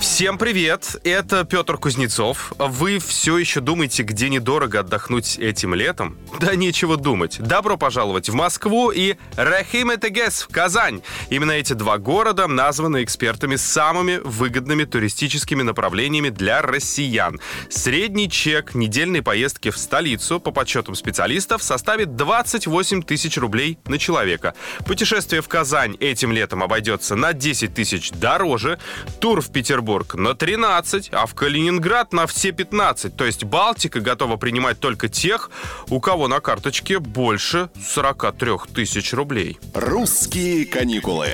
Всем привет, это Петр Кузнецов. Вы все еще думаете, где недорого отдохнуть этим летом? Да нечего думать. Добро пожаловать в Москву и Рахим Этегес в Казань. Именно эти два города названы экспертами самыми выгодными туристическими направлениями для россиян. Средний чек недельной поездки в столицу, по подсчетам специалистов, составит 28 тысяч рублей на человека. Путешествие в Казань этим летом обойдется на 10 тысяч дороже. Тур в Петербург Петербург на 13, а в Калининград на все 15. То есть Балтика готова принимать только тех, у кого на карточке больше 43 тысяч рублей. Русские каникулы.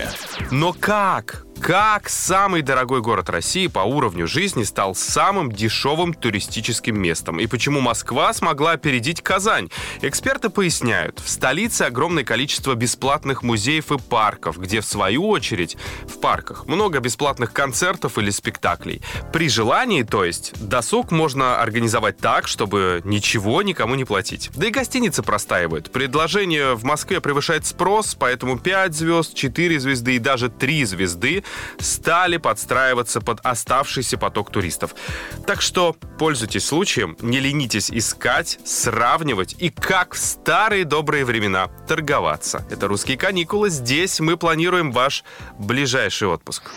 Но как? Как самый дорогой город России по уровню жизни стал самым дешевым туристическим местом? И почему Москва смогла опередить Казань? Эксперты поясняют, в столице огромное количество бесплатных музеев и парков, где, в свою очередь, в парках много бесплатных концертов или спектаклей. При желании, то есть, досуг можно организовать так, чтобы ничего никому не платить. Да и гостиницы простаивают. Предложение в Москве превышает спрос, поэтому 5 звезд, 4 звезды и даже 3 звезды стали подстраиваться под оставшийся поток туристов. Так что пользуйтесь случаем, не ленитесь искать, сравнивать и, как в старые добрые времена, торговаться. Это «Русские каникулы». Здесь мы планируем ваш ближайший отпуск.